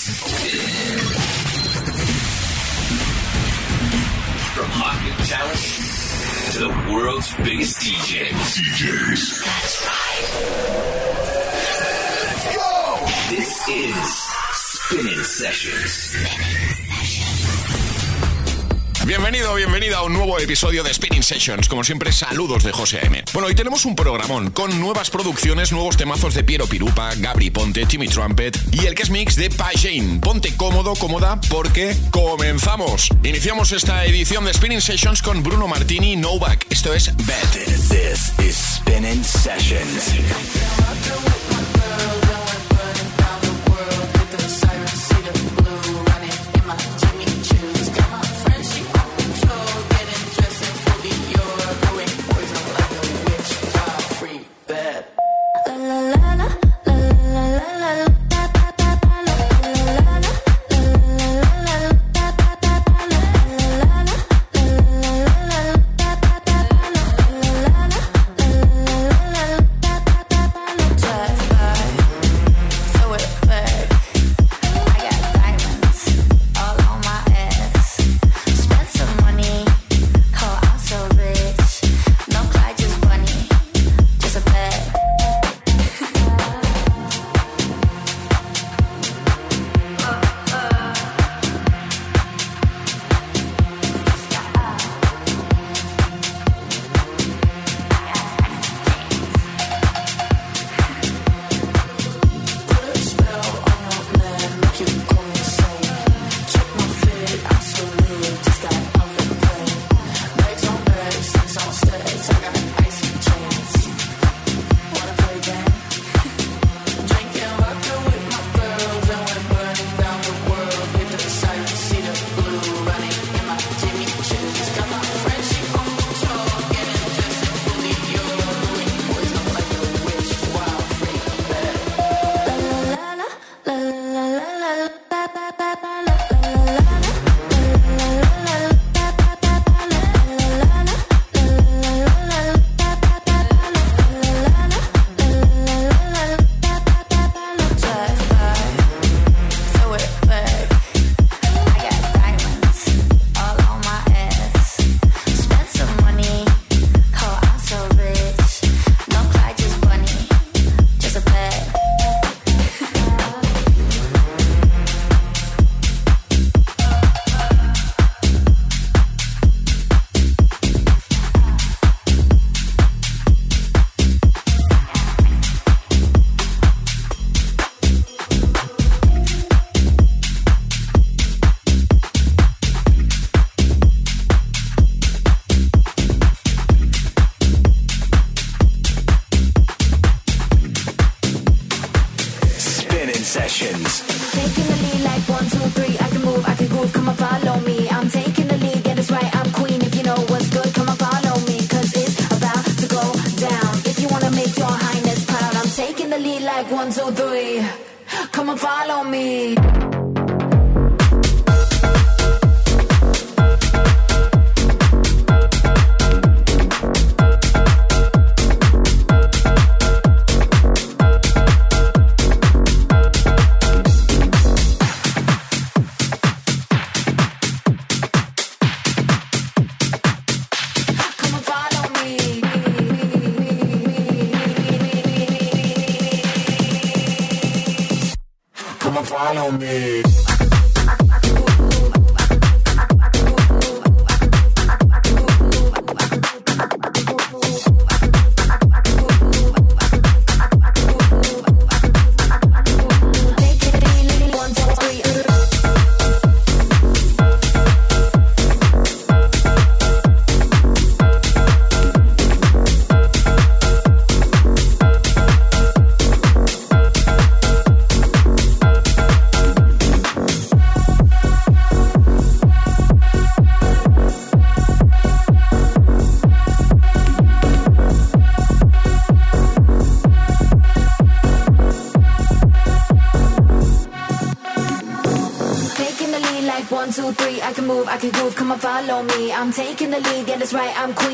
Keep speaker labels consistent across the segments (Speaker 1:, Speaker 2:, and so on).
Speaker 1: From hot new talent to the world's biggest DJs. DJs. That's right. Let's go! This is Spinnin Sessions.
Speaker 2: Bienvenido, bienvenida a un nuevo episodio de Spinning Sessions. Como siempre, saludos de José M. Bueno, hoy tenemos un programón con nuevas producciones, nuevos temazos de Piero Pirupa, Gabri Ponte, Timmy Trumpet y el que es mix de Jane. Ponte cómodo, cómoda, porque comenzamos. Iniciamos esta edición de Spinning Sessions con Bruno Martini, Novak. Esto es Bad.
Speaker 3: This is Spinning Sessions.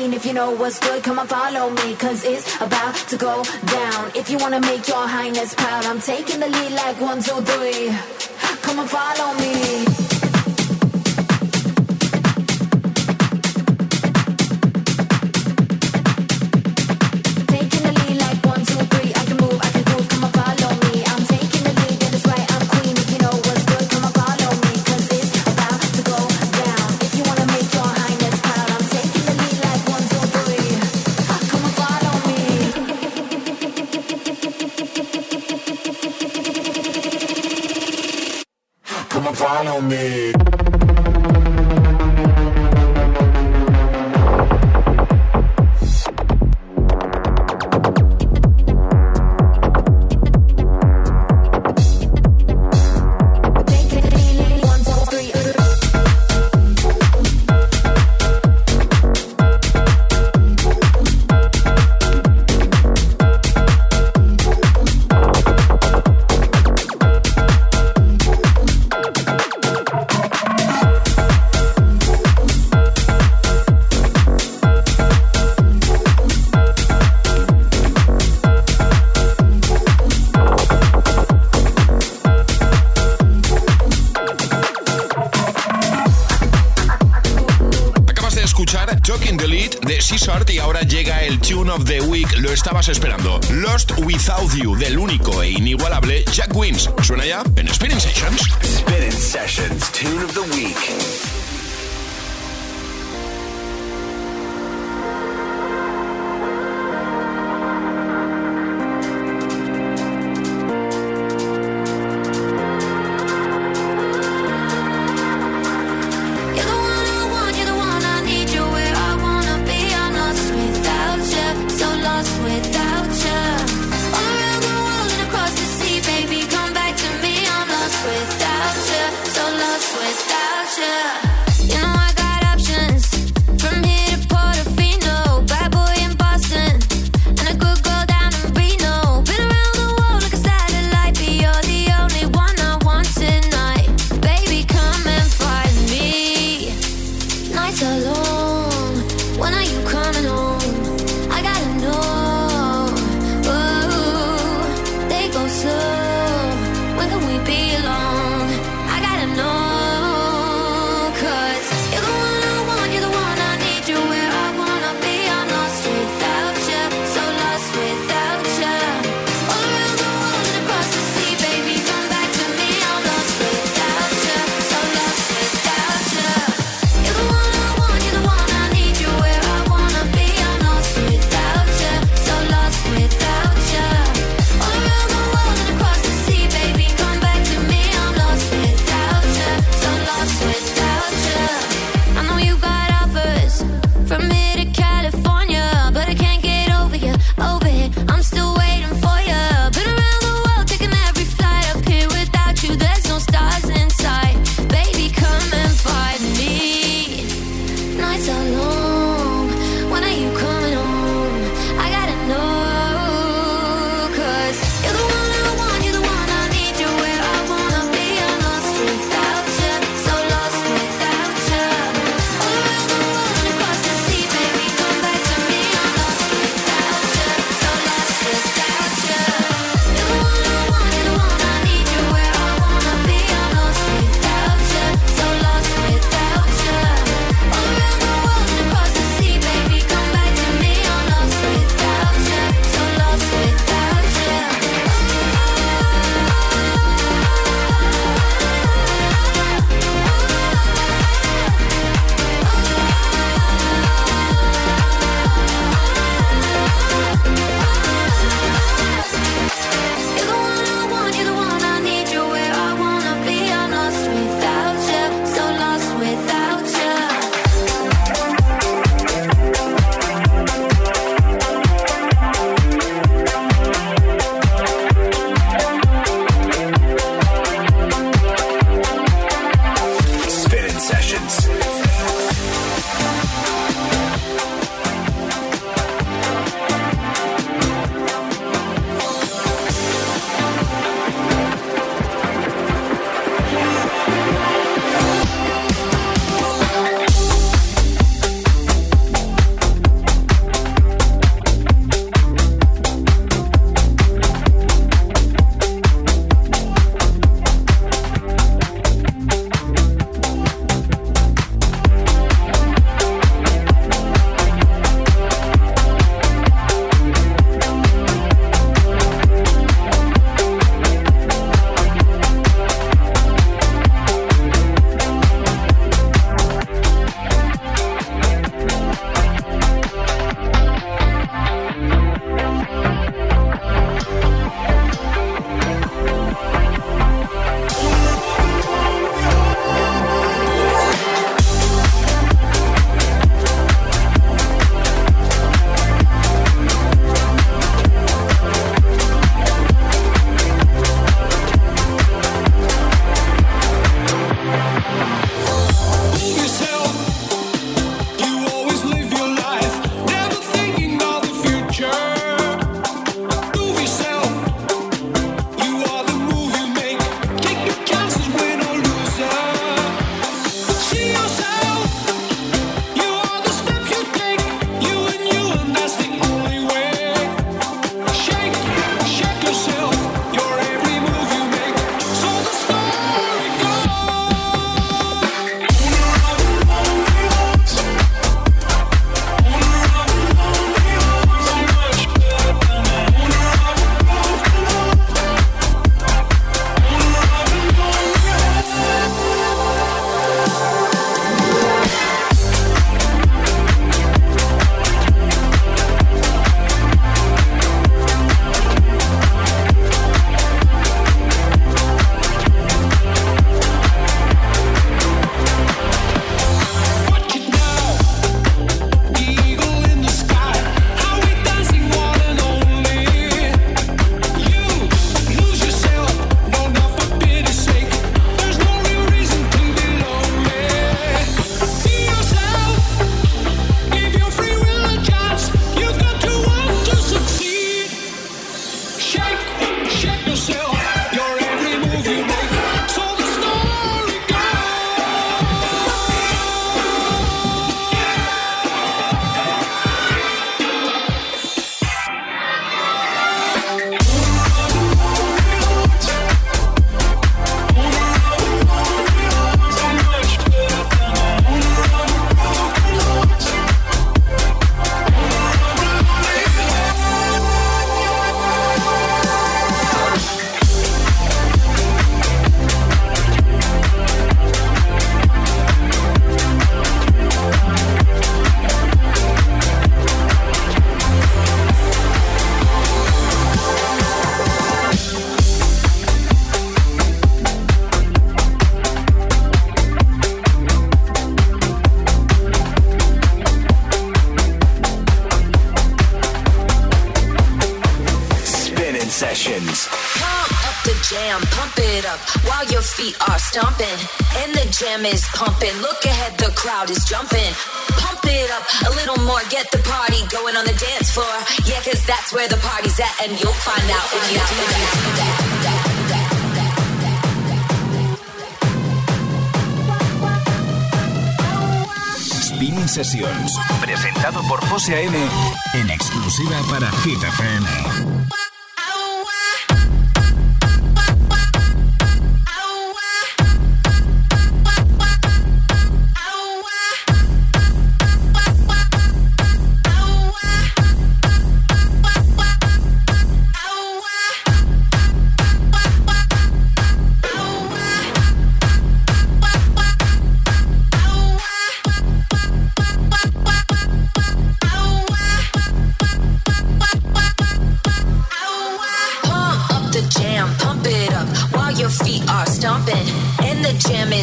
Speaker 4: Right, If you know what's good, come on, follow me, cause it's about to go down. If you wanna make your highness proud, I'm taking the lead like one, two, three. Come esperando.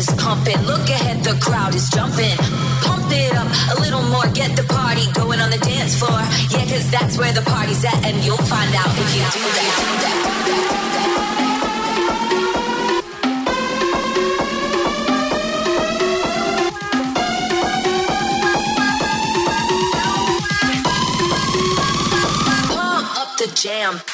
Speaker 5: is pumping. Look ahead, the crowd is jumping. Pump it up a little more, get the party going on the dance floor. Yeah, cause that's where the party's at, and you'll find out if you do that. jam.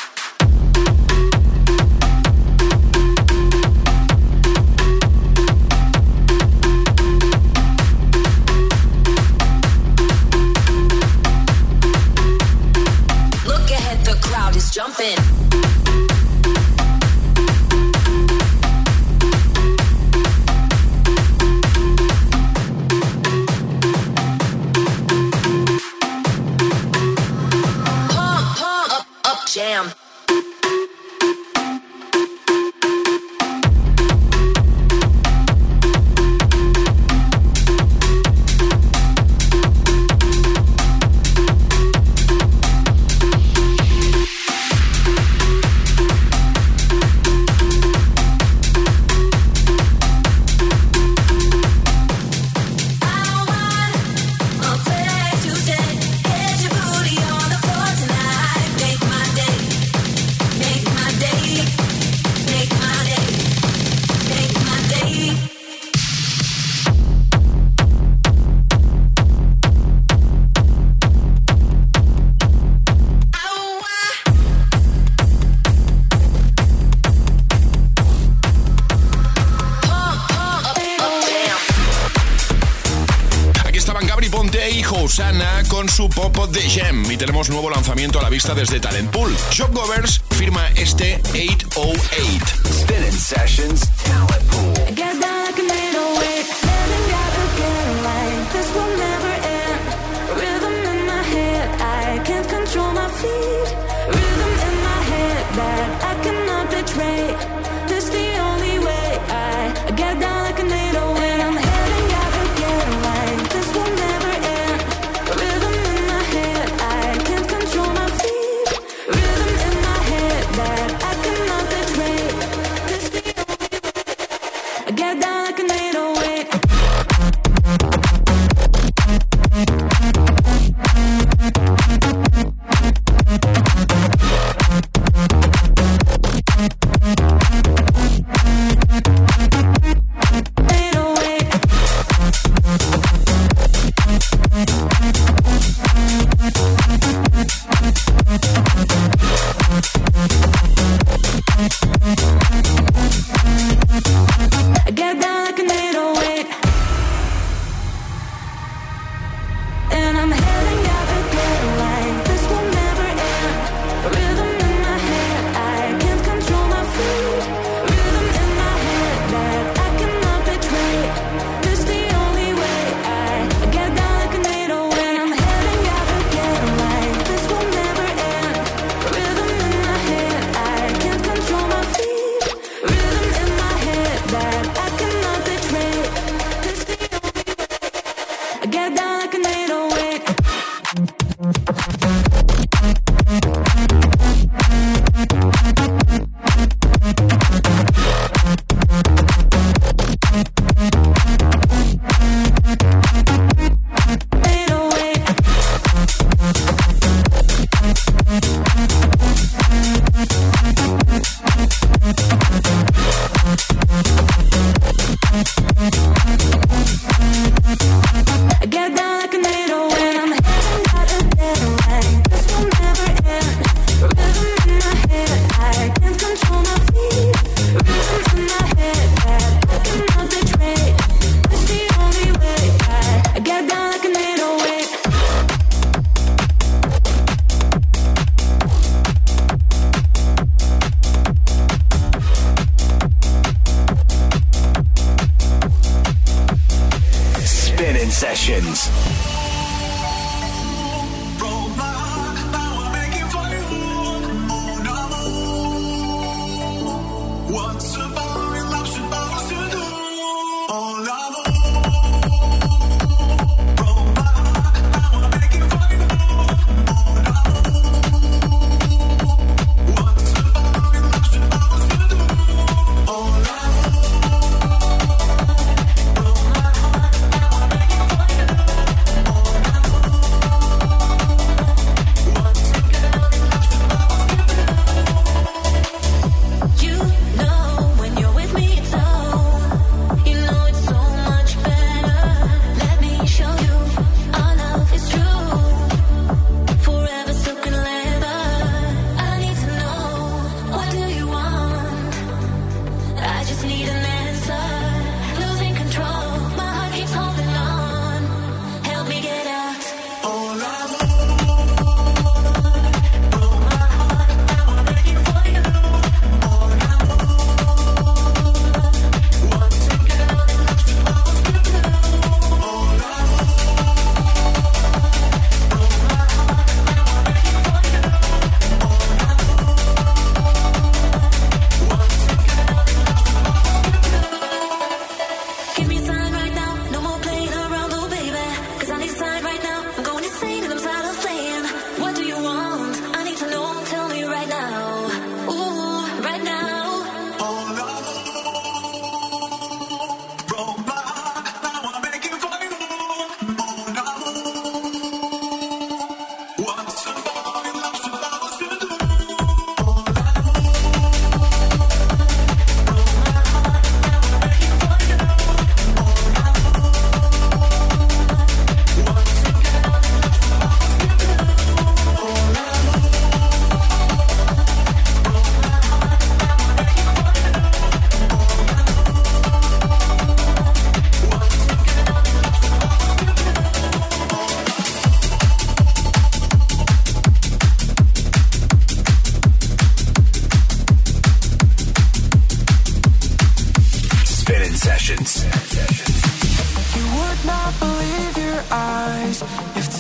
Speaker 2: Nuevo lanzamiento a la vista desde Talent Pool. Shop Govers firma este 808.
Speaker 3: Spinning Sessions Talent
Speaker 6: Pool.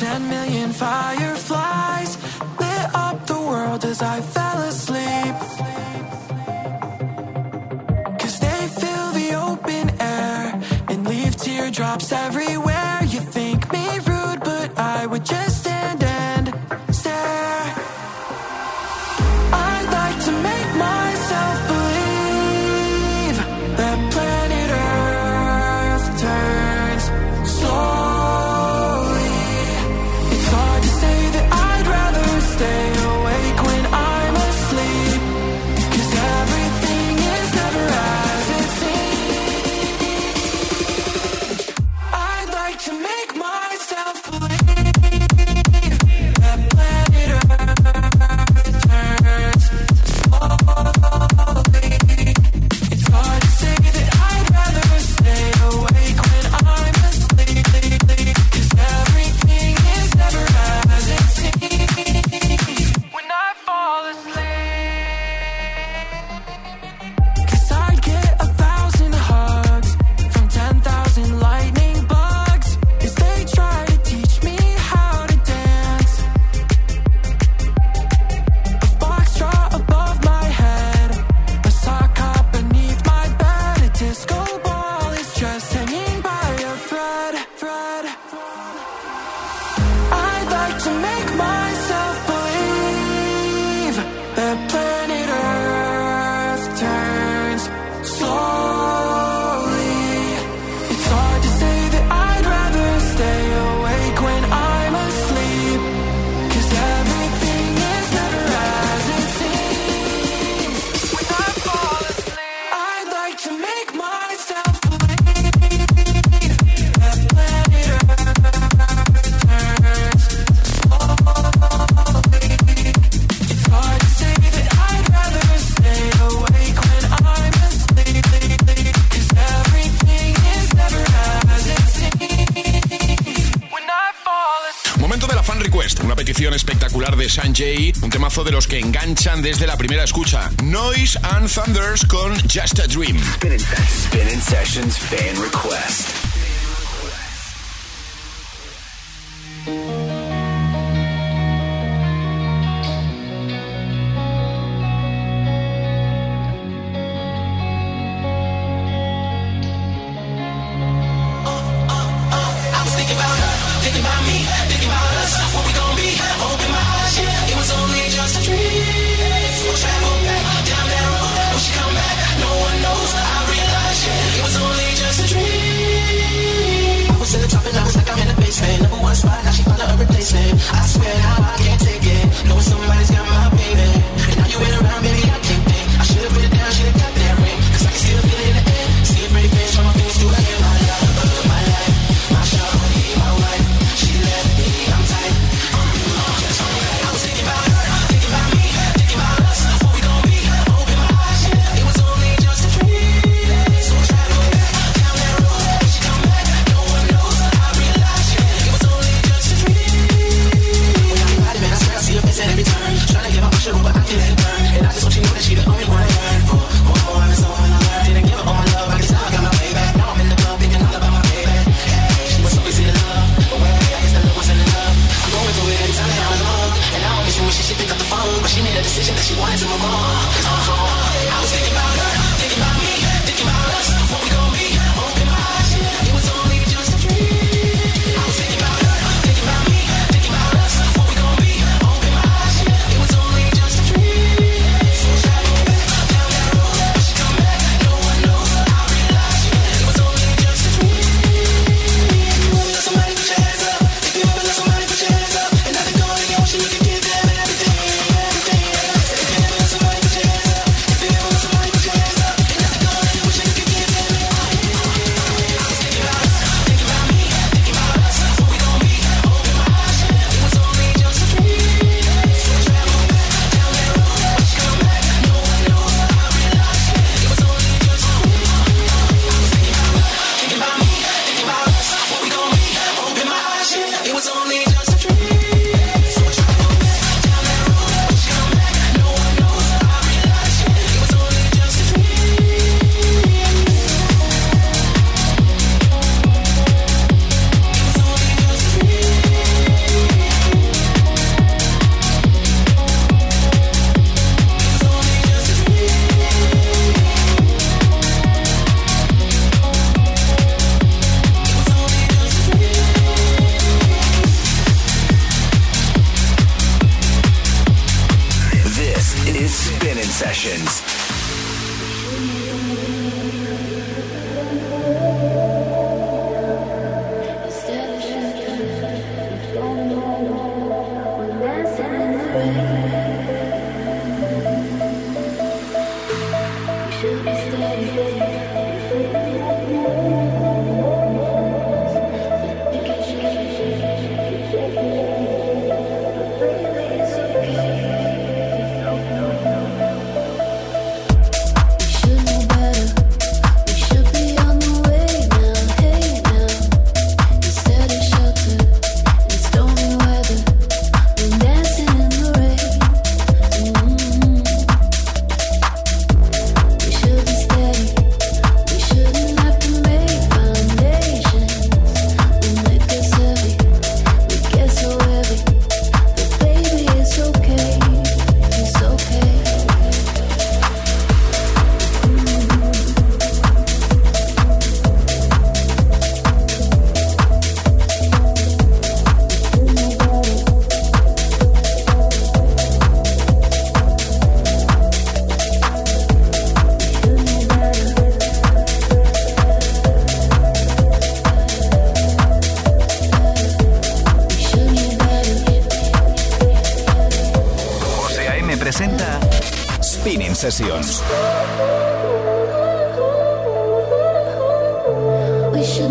Speaker 7: Sanjay, un
Speaker 2: de los que enganchan desde la primera escucha. Noise and Thunders con Just a Dream.
Speaker 3: Spinning, Sessions Fan Request.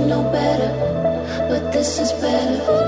Speaker 8: Know better, but this is better.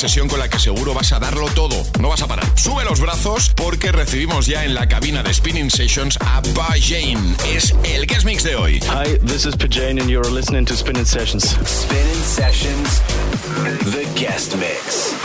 Speaker 2: Sesión con la que seguro vas a darlo todo. No vas a parar. Sube los brazos porque recibimos ya en la cabina de Spinning Sessions a Pajane. Es el Guest Mix de hoy.
Speaker 9: Hi, this is Pajane and you're listening to Spinning Sessions.
Speaker 3: Spinning Sessions, the Guest Mix.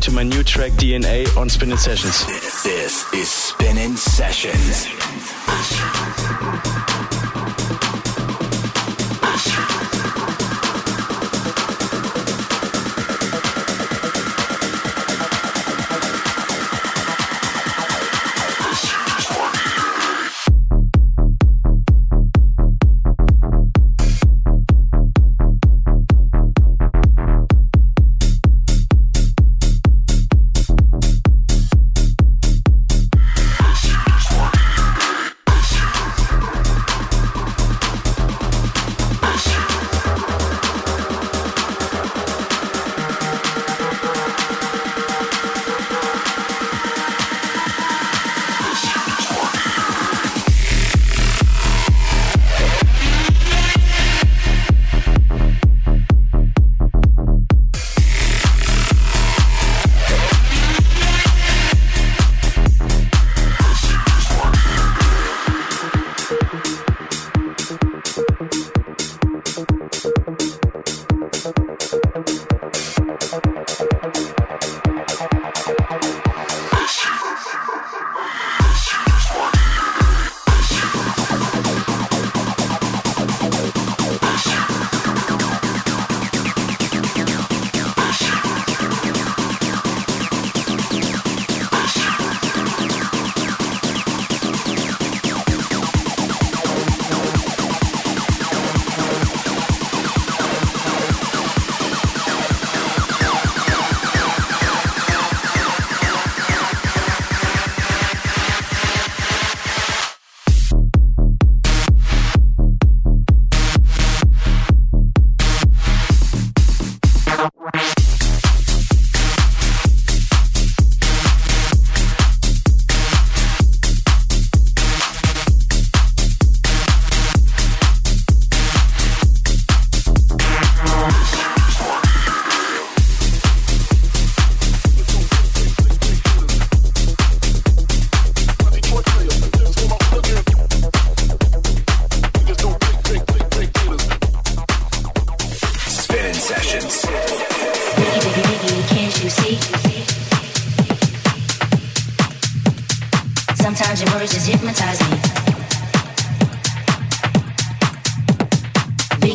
Speaker 9: To my new track DNA on Spinnin Sessions.
Speaker 3: This is Spinnin Sessions.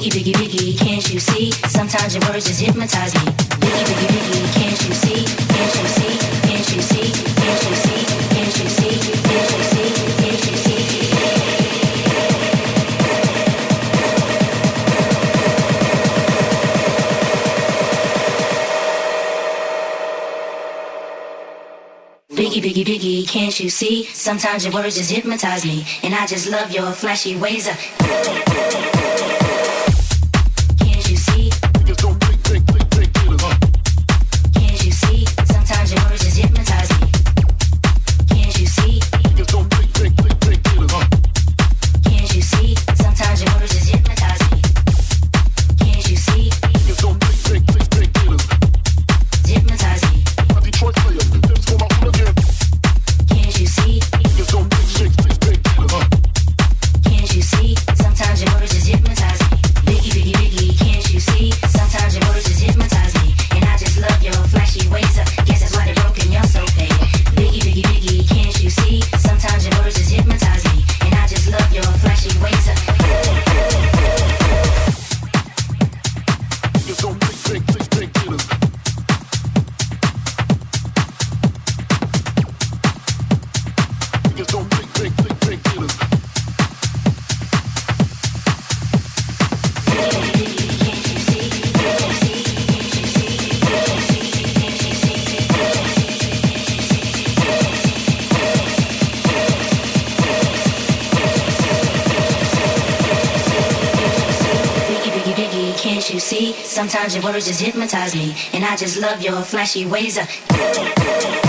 Speaker 10: Can't you see? Sometimes your words just hypnotize me, Biggie, biggie, biggie, can't you see? Can't you see? Can't you see? Can't you see? Can't you see? Can't you see? Can't you see? Biggie, biggie, biggie, can't you see? Sometimes your words just hypnotize me, and I just love your flashy ways. Sometimes your words just hypnotize me, and I just love your flashy ways. biggie,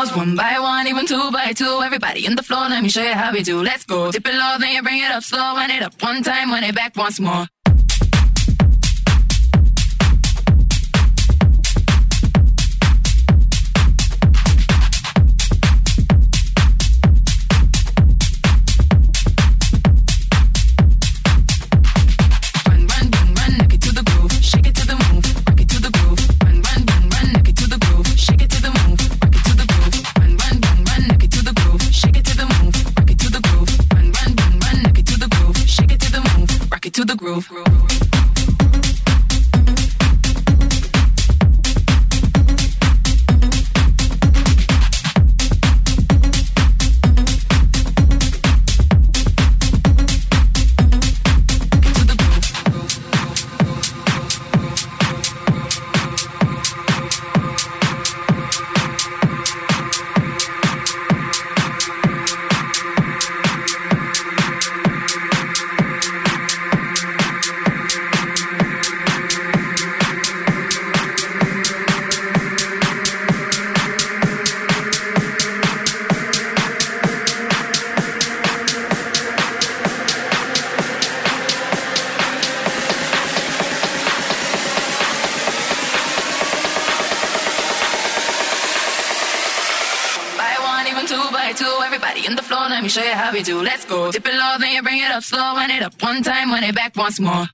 Speaker 6: One by one, even two by two. Everybody in the floor, let me show you how we do. Let's go. Dip it low, then you bring it up slow. Wind it up one time, wind it back once more. Go. Dip it low, then you bring it up slow. Wind it up one time, wind it back once more.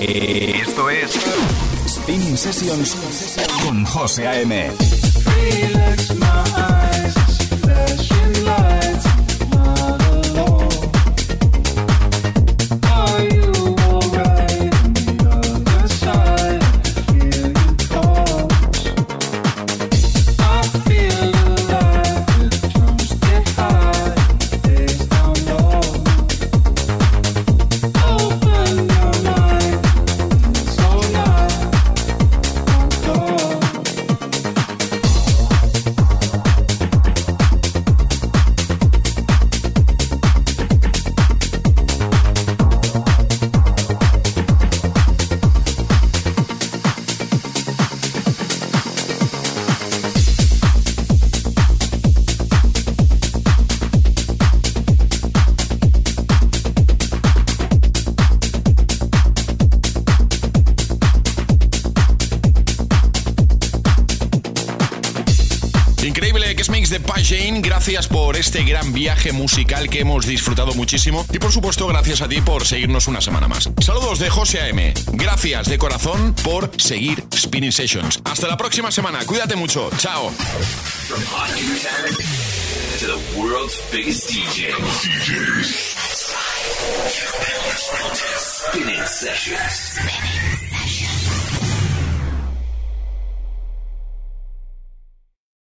Speaker 11: Esto es Spinning Sessions con José A.M.
Speaker 2: que hemos disfrutado muchísimo y por supuesto gracias a ti por seguirnos una semana más. Saludos de José AM. Gracias de corazón por seguir Spinning Sessions. Hasta la próxima semana. Cuídate mucho. Chao.